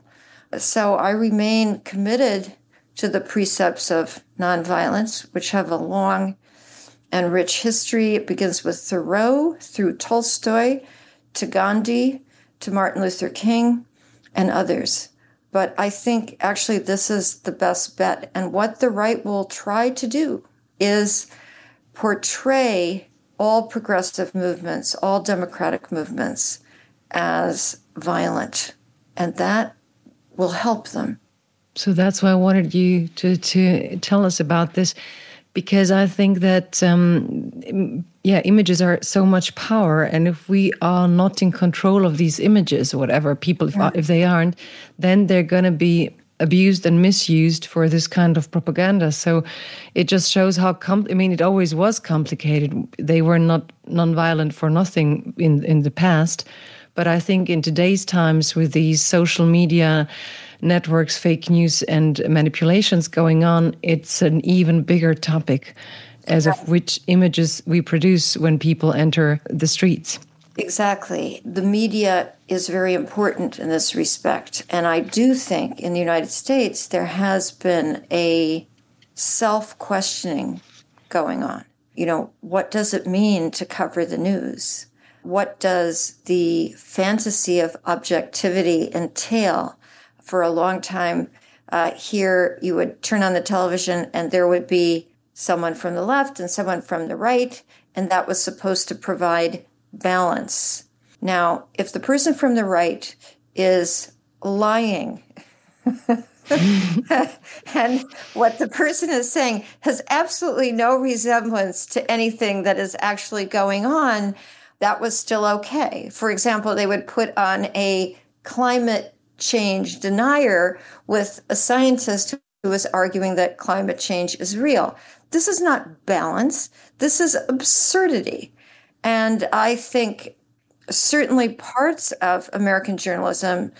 So I remain committed to the precepts of nonviolence, which have a long and rich history. It begins with Thoreau through Tolstoy to Gandhi to Martin Luther King and others. But I think actually this is the best bet. And what the right will try to do is portray all progressive movements, all democratic movements as violent. And that will help them. So that's why I wanted you to, to tell us about this, because I think that, um, yeah, images are so much power. And if we are not in control of these images or whatever, people, if, if they aren't, then they're going to be abused and misused for this kind of propaganda. So it just shows how com- I mean it always was complicated. They were not nonviolent for nothing in in the past, but I think in today's times with these social media networks, fake news and manipulations going on, it's an even bigger topic as of which images we produce when people enter the streets. Exactly. The media is very important in this respect. And I do think in the United States, there has been a self questioning going on. You know, what does it mean to cover the news? What does the fantasy of objectivity entail? For a long time, uh, here you would turn on the television and there would be someone from the left and someone from the right, and that was supposed to provide balance. Now, if the person from the right is lying, and what the person is saying has absolutely no resemblance to anything that is actually going on, that was still okay. For example, they would put on a climate change denier with a scientist who was arguing that climate change is real. This is not balance. This is absurdity. And I think certainly parts of American journalism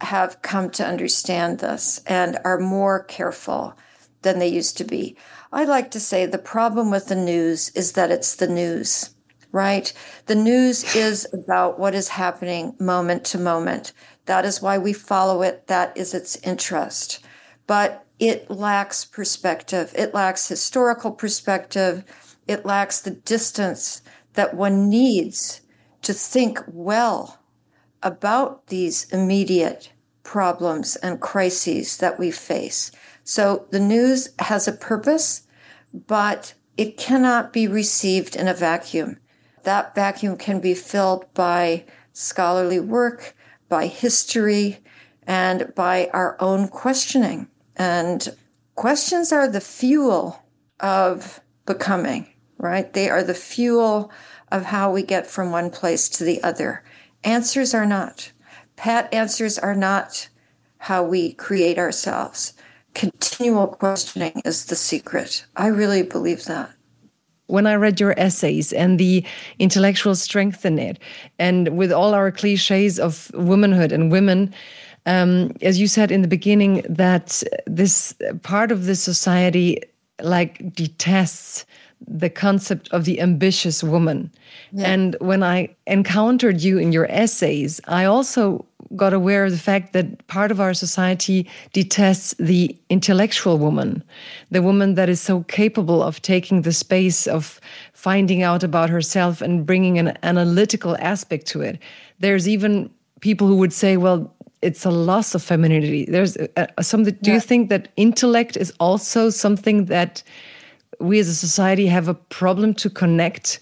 have come to understand this and are more careful than they used to be. I like to say the problem with the news is that it's the news, right? The news is about what is happening moment to moment. That is why we follow it. That is its interest. But it lacks perspective. It lacks historical perspective. It lacks the distance that one needs to think well about these immediate problems and crises that we face. So the news has a purpose, but it cannot be received in a vacuum. That vacuum can be filled by scholarly work, by history, and by our own questioning. And questions are the fuel of becoming, right? They are the fuel of how we get from one place to the other. Answers are not. Pat answers are not how we create ourselves. Continual questioning is the secret. I really believe that when I read your essays and the intellectual strength in it, and with all our cliches of womanhood and women, um, as you said in the beginning, that this part of the society like detests the concept of the ambitious woman. Yeah. And when I encountered you in your essays, I also got aware of the fact that part of our society detests the intellectual woman, the woman that is so capable of taking the space of finding out about herself and bringing an analytical aspect to it. There's even people who would say, well, it's a loss of femininity. There's uh, some. Do yeah. you think that intellect is also something that we as a society have a problem to connect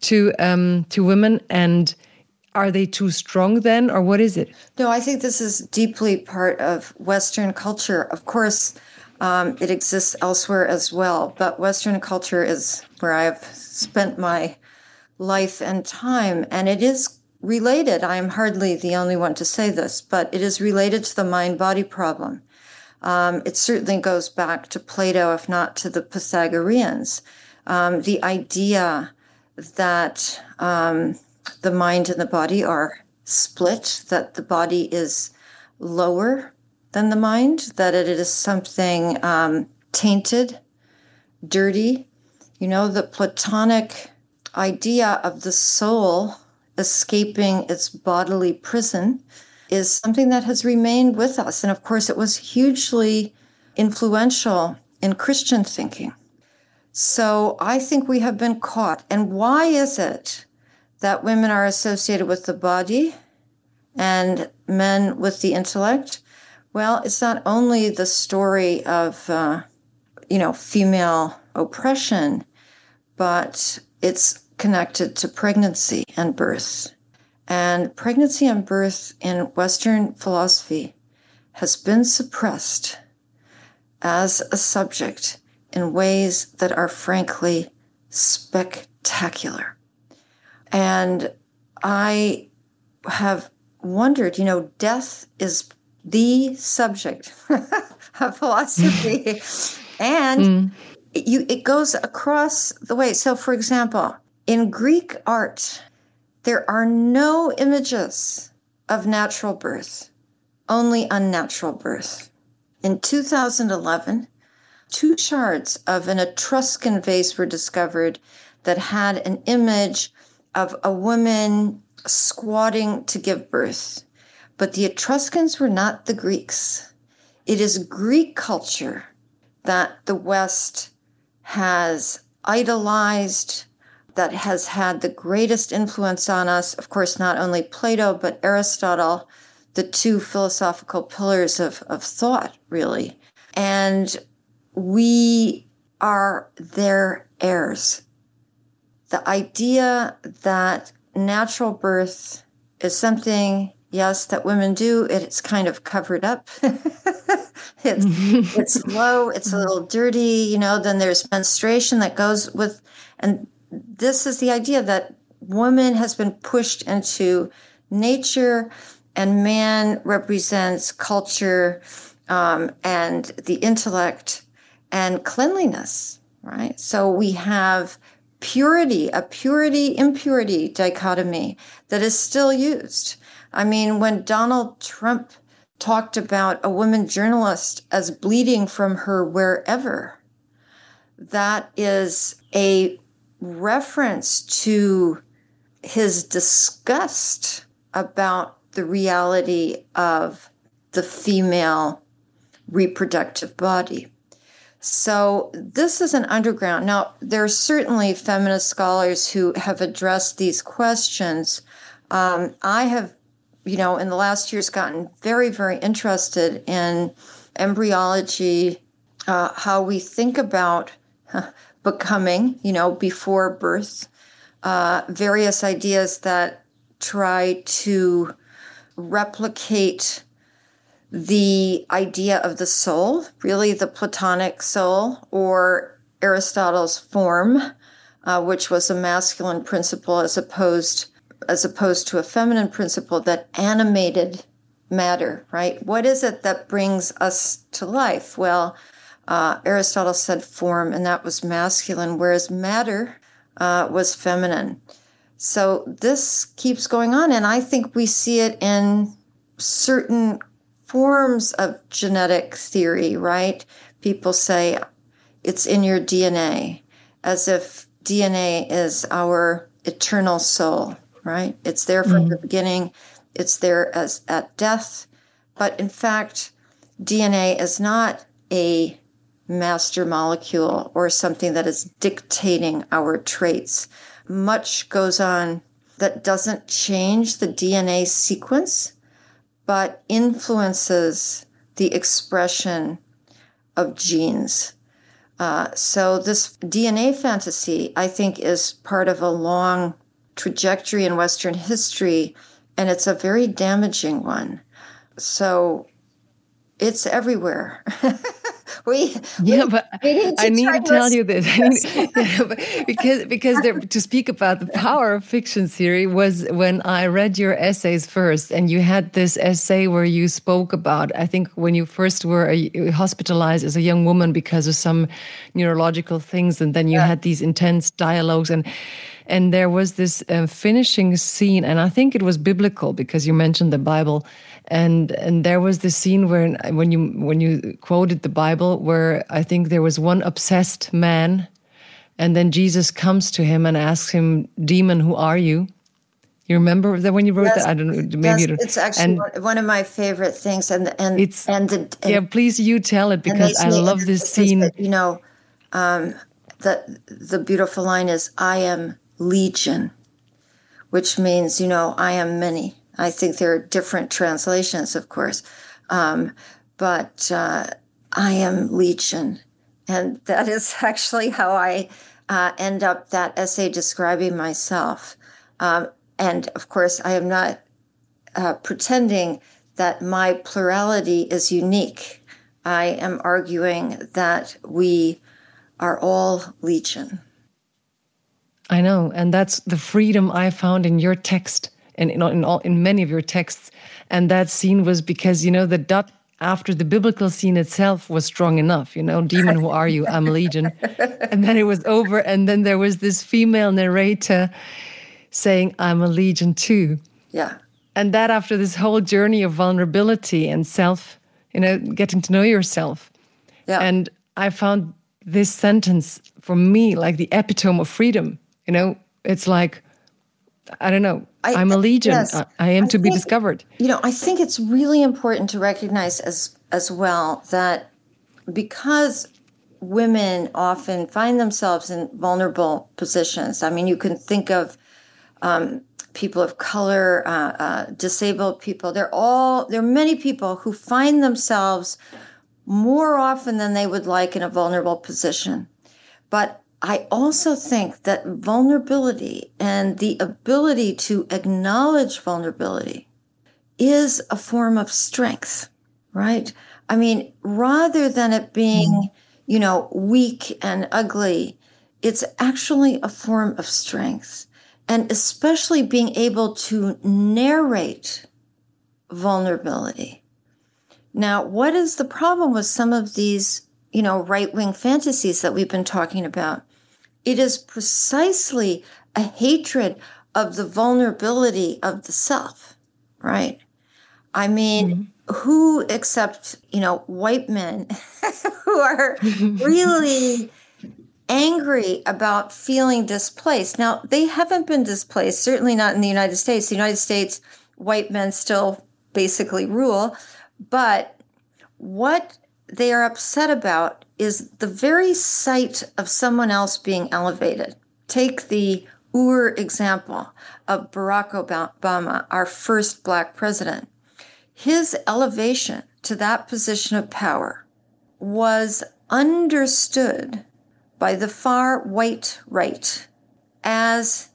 to um, to women and are they too strong then or what is it no i think this is deeply part of western culture of course um, it exists elsewhere as well but western culture is where i've spent my life and time and it is related i'm hardly the only one to say this but it is related to the mind body problem um, it certainly goes back to Plato, if not to the Pythagoreans. Um, the idea that um, the mind and the body are split, that the body is lower than the mind, that it is something um, tainted, dirty. You know, the Platonic idea of the soul escaping its bodily prison is something that has remained with us. And of course, it was hugely influential in Christian thinking. So I think we have been caught. And why is it that women are associated with the body and men with the intellect? Well, it's not only the story of, uh, you know, female oppression, but it's connected to pregnancy and birth. And pregnancy and birth in Western philosophy has been suppressed as a subject in ways that are frankly spectacular. And I have wondered, you know, death is the subject of philosophy. and mm. you, it goes across the way. So, for example, in Greek art, there are no images of natural birth, only unnatural birth. In 2011, two shards of an Etruscan vase were discovered that had an image of a woman squatting to give birth. But the Etruscans were not the Greeks. It is Greek culture that the West has idolized, that has had the greatest influence on us. Of course, not only Plato, but Aristotle, the two philosophical pillars of, of thought, really. And we are their heirs. The idea that natural birth is something, yes, that women do, it's kind of covered up. it's, it's low, it's a little dirty, you know, then there's menstruation that goes with, and this is the idea that woman has been pushed into nature and man represents culture um, and the intellect and cleanliness, right? So we have purity, a purity impurity dichotomy that is still used. I mean, when Donald Trump talked about a woman journalist as bleeding from her wherever, that is a reference to his disgust about the reality of the female reproductive body. So, this is an underground. Now, there are certainly feminist scholars who have addressed these questions. Um, I have, you know, in the last years gotten very, very interested in embryology, uh, how we think about becoming, you know, before birth, uh, various ideas that try to replicate the idea of the soul, really the Platonic soul, or Aristotle's form, uh, which was a masculine principle as opposed as opposed to a feminine principle that animated matter. Right? What is it that brings us to life? Well, uh, Aristotle said form, and that was masculine, whereas matter uh, was feminine. So this keeps going on, and I think we see it in certain forms of genetic theory, right? People say it's in your DNA, as if DNA is our eternal soul, right? It's there from mm-hmm. the beginning, it's there as at death, but in fact, DNA is not a master molecule or something that is dictating our traits much goes on that doesn't change the DNA sequence, but influences the expression of genes. Uh, so, this DNA fantasy, I think, is part of a long trajectory in Western history, and it's a very damaging one. So, it's everywhere. we yeah, but need I need to tell you this yeah, because because there, to speak about the power of fiction theory was when I read your essays first, and you had this essay where you spoke about I think when you first were hospitalized as a young woman because of some neurological things, and then you yeah. had these intense dialogues and and there was this uh, finishing scene and i think it was biblical because you mentioned the bible and and there was this scene where when you when you quoted the bible where i think there was one obsessed man and then jesus comes to him and asks him demon who are you you remember that when you wrote yes, that? I don't know. Maybe yes, you don't. It's actually and one of my favorite things, and and it's and, the, and yeah. Please, you tell it because I love this scene. That, you know, um, the the beautiful line is, "I am legion," which means you know I am many. I think there are different translations, of course, um, but uh, I am Legion. And that is actually how I uh, end up that essay describing myself. Um, and of course, I am not uh, pretending that my plurality is unique. I am arguing that we are all legion. I know. And that's the freedom I found in your text and in, in all in many of your texts. And that scene was because you know the dot after the biblical scene itself was strong enough. You know, demon, who are you? I'm legion. and then it was over, and then there was this female narrator saying, "I'm a legion too." Yeah. And that after this whole journey of vulnerability and self, you know, getting to know yourself. Yeah. And I found this sentence for me like the epitome of freedom. You know, it's like I don't know. I, am a legion. Yes, I, I, am I to think, be discovered. You know, I think it's really important to recognize as as well that because women often find themselves in vulnerable positions. I mean, you can think of um, people of color, uh, uh, disabled people. They're all there are many people who find themselves more often than they would like in a vulnerable position. But I also think that vulnerability and the ability to acknowledge vulnerability is a form of strength, right? I mean, rather than it being, mm-hmm. you know, weak and ugly, it's actually a form of strength. And especially being able to narrate vulnerability. Now, what is the problem with some of these, you know, right wing fantasies that we've been talking about? It is precisely a hatred of the vulnerability of the self, right? I mean, mm-hmm. who except, you know, white men who are really angry about feeling displaced. Now, they haven't been displaced, certainly not in the United States. The United States, white men still basically rule. But what they are upset about is the very sight of someone else being elevated. Take the Ur example of Barack Obama, our first black president. His elevation to that position of power was understood by the far white right as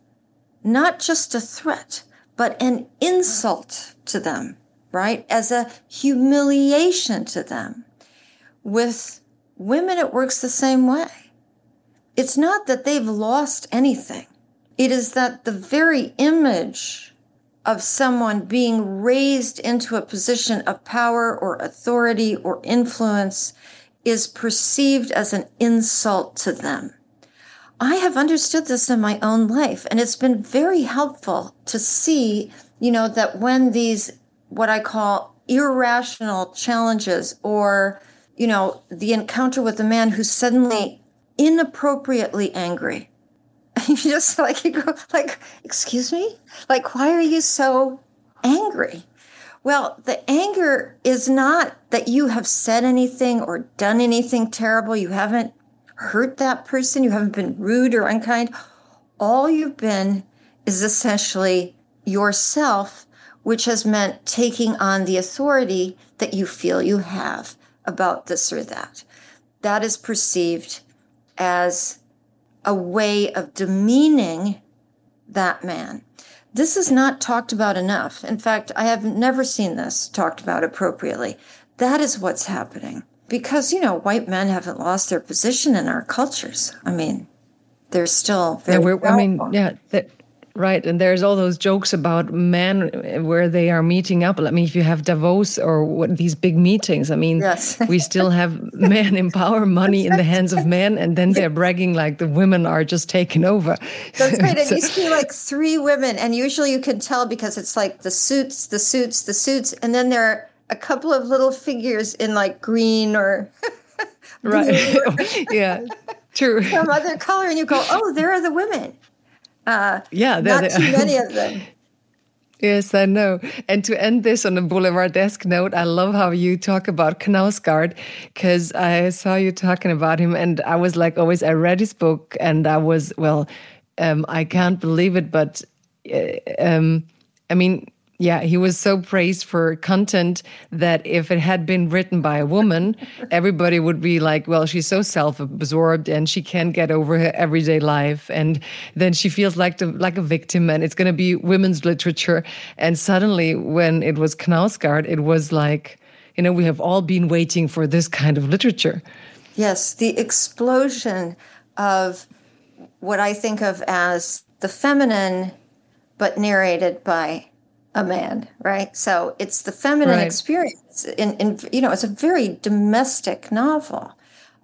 not just a threat, but an insult to them, right? As a humiliation to them. With women, it works the same way. It's not that they've lost anything. It is that the very image of someone being raised into a position of power or authority or influence is perceived as an insult to them. I have understood this in my own life, and it's been very helpful to see, you know, that when these, what I call irrational challenges or, you know, the encounter with a man who's suddenly inappropriately angry, you just like, you go, like, excuse me? Like, why are you so angry? Well, the anger is not that you have said anything or done anything terrible. You haven't hurt that person. You haven't been rude or unkind. All you've been is essentially yourself, which has meant taking on the authority that you feel you have about this or that. That is perceived as a way of demeaning that man. This is not talked about enough. In fact, I have never seen this talked about appropriately. That is what's happening. Because, you know, white men haven't lost their position in our cultures. I mean, they're still very. Yeah, I mean, yeah, Right, and there's all those jokes about men where they are meeting up. I mean, if you have Davos or what, these big meetings, I mean, yes. we still have men in power, money in the hands of men, and then they're bragging like the women are just taking over. That's right. And you see like three women, and usually you can tell because it's like the suits, the suits, the suits, and then there are a couple of little figures in like green or right, yeah, true, some other color, and you go, oh, there are the women. Uh, yeah, not too many of them. Yes, I know. And to end this on a Boulevard Desk note, I love how you talk about Knausgaard because I saw you talking about him, and I was like, always, I read his book, and I was, well, um, I can't believe it, but uh, um, I mean, yeah, he was so praised for content that if it had been written by a woman, everybody would be like, well, she's so self absorbed and she can't get over her everyday life. And then she feels like, the, like a victim and it's going to be women's literature. And suddenly, when it was Knausgaard, it was like, you know, we have all been waiting for this kind of literature. Yes, the explosion of what I think of as the feminine, but narrated by a man, right? So it's the feminine right. experience. In, in, you know, it's a very domestic novel,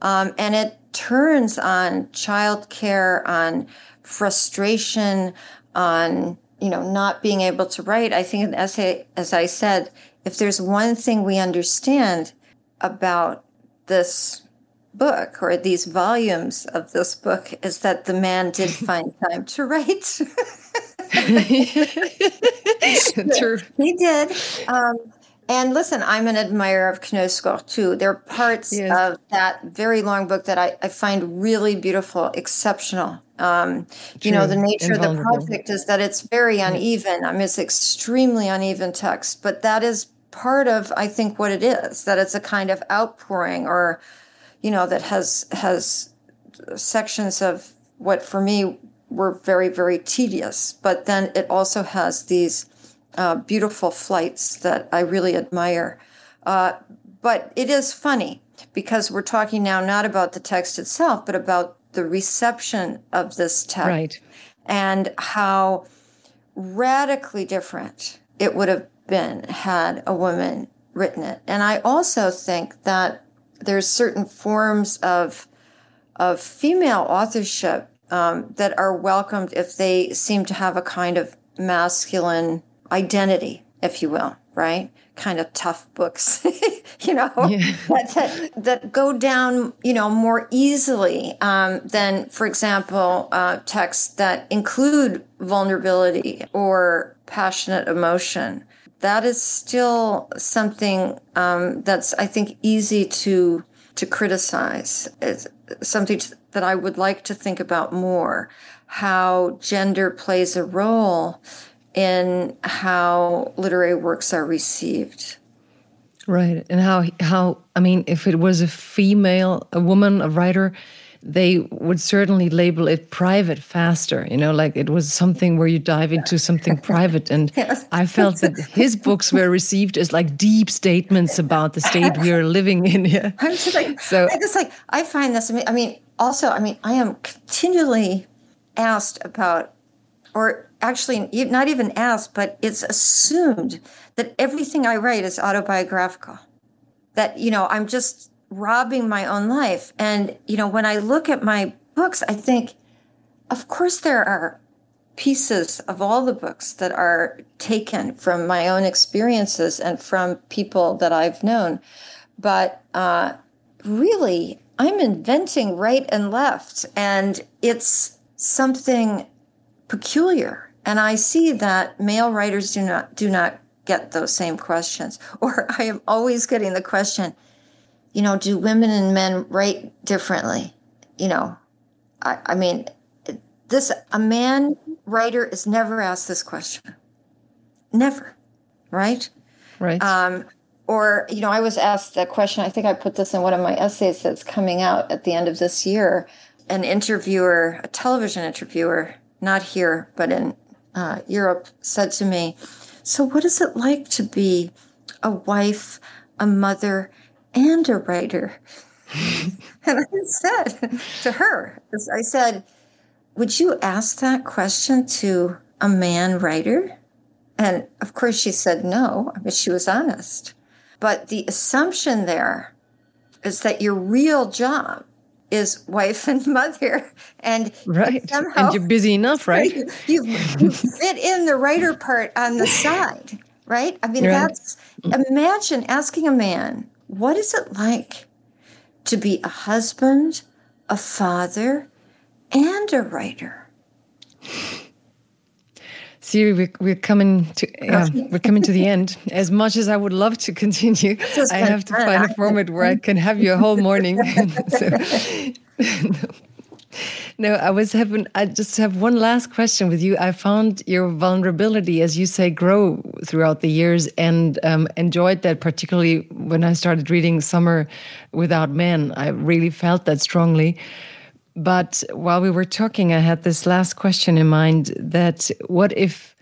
um, and it turns on childcare, on frustration, on you know not being able to write. I think, as I, as I said, if there's one thing we understand about this book or these volumes of this book is that the man did find time to write. True. He did. Um, and listen, I'm an admirer of Knausgaard too. There are parts yes. of that very long book that I, I find really beautiful, exceptional. Um, you know, the nature of the project is that it's very uneven. I mean, it's extremely uneven text, but that is part of, I think, what it is. That it's a kind of outpouring, or you know, that has has sections of what for me were very, very tedious. But then it also has these uh, beautiful flights that I really admire. Uh, but it is funny because we're talking now not about the text itself, but about the reception of this text right. and how radically different it would have been had a woman written it. And I also think that there's certain forms of of female authorship um, that are welcomed if they seem to have a kind of masculine identity, if you will, right? Kind of tough books, you know, yeah. that, that, go down, you know, more easily um, than, for example, uh, texts that include vulnerability or passionate emotion. That is still something um, that's, I think, easy to to criticize. It's something that I would like to think about more. How gender plays a role in how literary works are received. Right. And how how I mean if it was a female, a woman, a writer, they would certainly label it private faster, you know, like it was something where you dive into something private. And yes. I felt that his books were received as like deep statements about the state we are living in here. I'm just like, so I just like, I find this, I mean, also, I mean, I am continually asked about or actually not even asked, but it's assumed that everything I write is autobiographical. That, you know, I'm just robbing my own life. And, you know, when I look at my books, I think, of course, there are pieces of all the books that are taken from my own experiences and from people that I've known. But uh, really, I'm inventing right and left. And it's something peculiar. And I see that male writers do not do not get those same questions. Or I am always getting the question, you know, do women and men write differently? You know, I, I mean, this a man writer is never asked this question. Never, right? Right. Um, or you know, I was asked that question. I think I put this in one of my essays that's coming out at the end of this year. An interviewer, a television interviewer, not here, but in uh, Europe, said to me, So, what is it like to be a wife, a mother, and a writer? and I said to her, I said, Would you ask that question to a man writer? And of course, she said no, but she was honest. But the assumption there is that your real job is wife and mother and right somehow, and you're busy enough right you, you fit in the writer part on the side right i mean right. that's imagine asking a man what is it like to be a husband a father and a writer Siri, we're, we're coming to uh, we're coming to the end. As much as I would love to continue, I have to find a format where I can have you a whole morning. so, no. I was having. I just have one last question with you. I found your vulnerability, as you say, grow throughout the years, and um, enjoyed that particularly when I started reading Summer Without Men. I really felt that strongly. But while we were talking, I had this last question in mind that what if,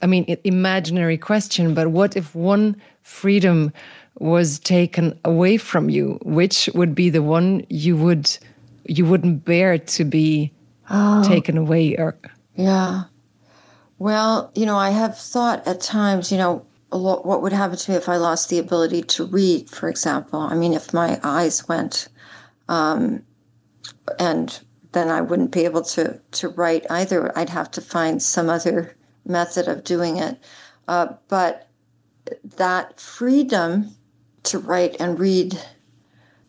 I mean, imaginary question, but what if one freedom was taken away from you? Which would be the one you would you wouldn't bear to be oh, taken away or yeah well you know i have thought at times you know lot, what would happen to me if i lost the ability to read for example i mean if my eyes went um, and then I wouldn't be able to to write either. I'd have to find some other method of doing it. Uh, but that freedom to write and read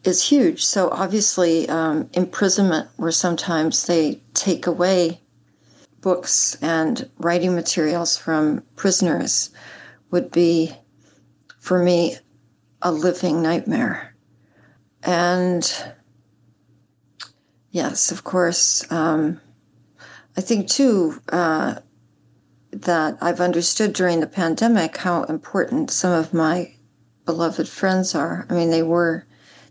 is huge. So obviously, um, imprisonment, where sometimes they take away books and writing materials from prisoners, would be for me a living nightmare. And Yes, of course. Um, I think too uh, that I've understood during the pandemic how important some of my beloved friends are. I mean, they were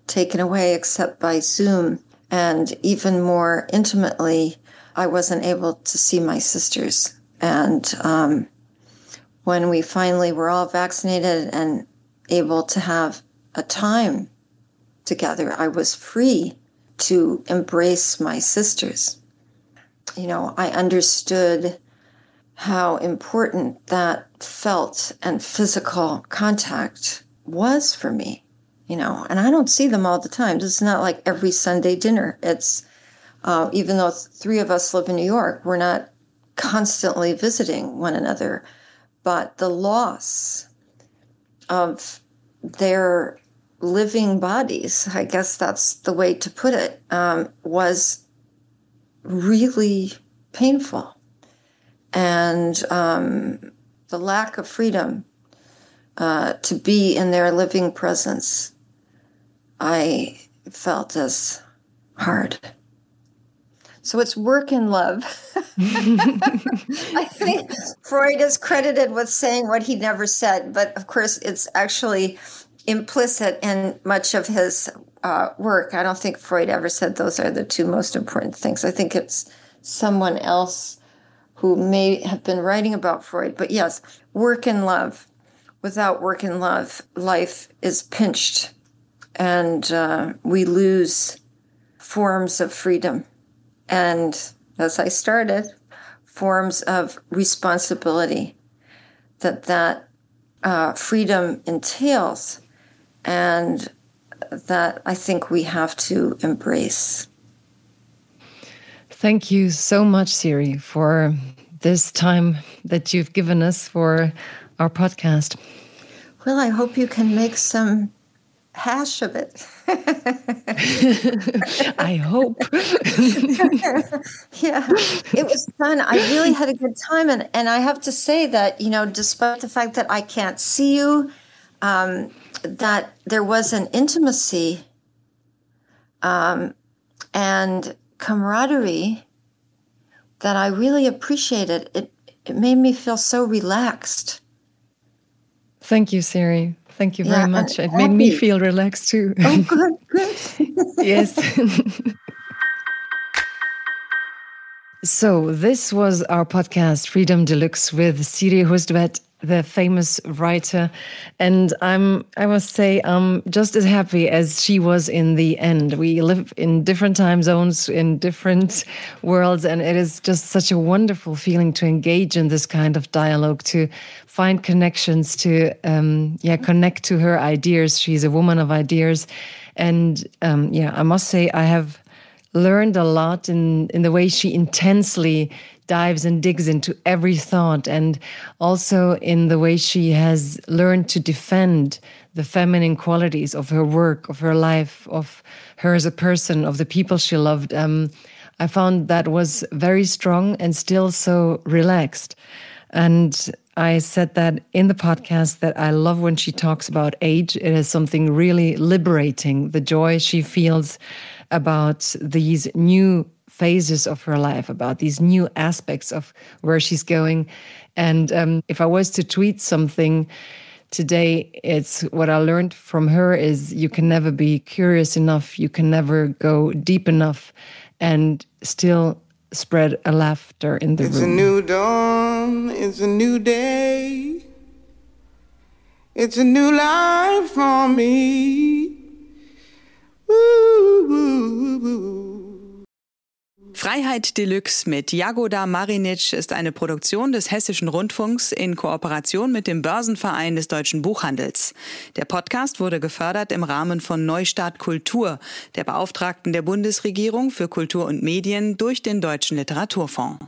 taken away except by Zoom. And even more intimately, I wasn't able to see my sisters. And um, when we finally were all vaccinated and able to have a time together, I was free to embrace my sisters. You know, I understood how important that felt and physical contact was for me, you know, and I don't see them all the time. Is not like every Sunday dinner. It's, uh, even though three of us live in New York, we're not constantly visiting one another. But the loss of their living bodies, I guess that's the way to put it, um, was really painful and um, the lack of freedom uh, to be in their living presence, I felt as hard. So it's work and love. I think Freud is credited with saying what he never said, but of course, it's actually implicit in much of his uh, work. I don't think Freud ever said those are the two most important things. I think it's someone else who may have been writing about Freud. But yes, work and love. Without work and love, life is pinched and uh, we lose forms of freedom. And as I started, forms of responsibility that that uh, freedom entails and that I think we have to embrace. Thank you so much, Siri, for this time that you've given us for our podcast. Well, I hope you can make some hash of it. I hope. yeah, it was fun. I really had a good time. And, and I have to say that, you know, despite the fact that I can't see you, um, that there was an intimacy um, and camaraderie that I really appreciated. It it made me feel so relaxed. Thank you, Siri. Thank you very yeah, much. It made me feel relaxed too. Oh, good, good. yes. so this was our podcast, Freedom Deluxe, with Siri Hustvedt the famous writer. And i'm i must say i'm just as happy as she was in the end. We live in different time zones in different worlds and it is just such a wonderful feeling to engage in this kind of dialogue to find connections to um, yeah connect to her ideas. She's a woman of ideas. And um, yeah i must say i have learned a lot in in the way she intensely dives and digs into every thought and also in the way she has learned to defend the feminine qualities of her work, of her life, of her as a person, of the people she loved. Um, I found that was very strong and still so relaxed. And I said that in the podcast that I love when she talks about age. It is something really liberating, the joy she feels about these new phases of her life, about these new aspects of where she's going. And um, if I was to tweet something today, it's what I learned from her is you can never be curious enough, you can never go deep enough, and still spread a laughter in the it's room. It's a new dawn, it's a new day. It's a new life for me. Freiheit Deluxe mit Jagoda Marinic ist eine Produktion des Hessischen Rundfunks in Kooperation mit dem Börsenverein des deutschen Buchhandels. Der Podcast wurde gefördert im Rahmen von Neustart Kultur, der Beauftragten der Bundesregierung für Kultur und Medien durch den Deutschen Literaturfonds.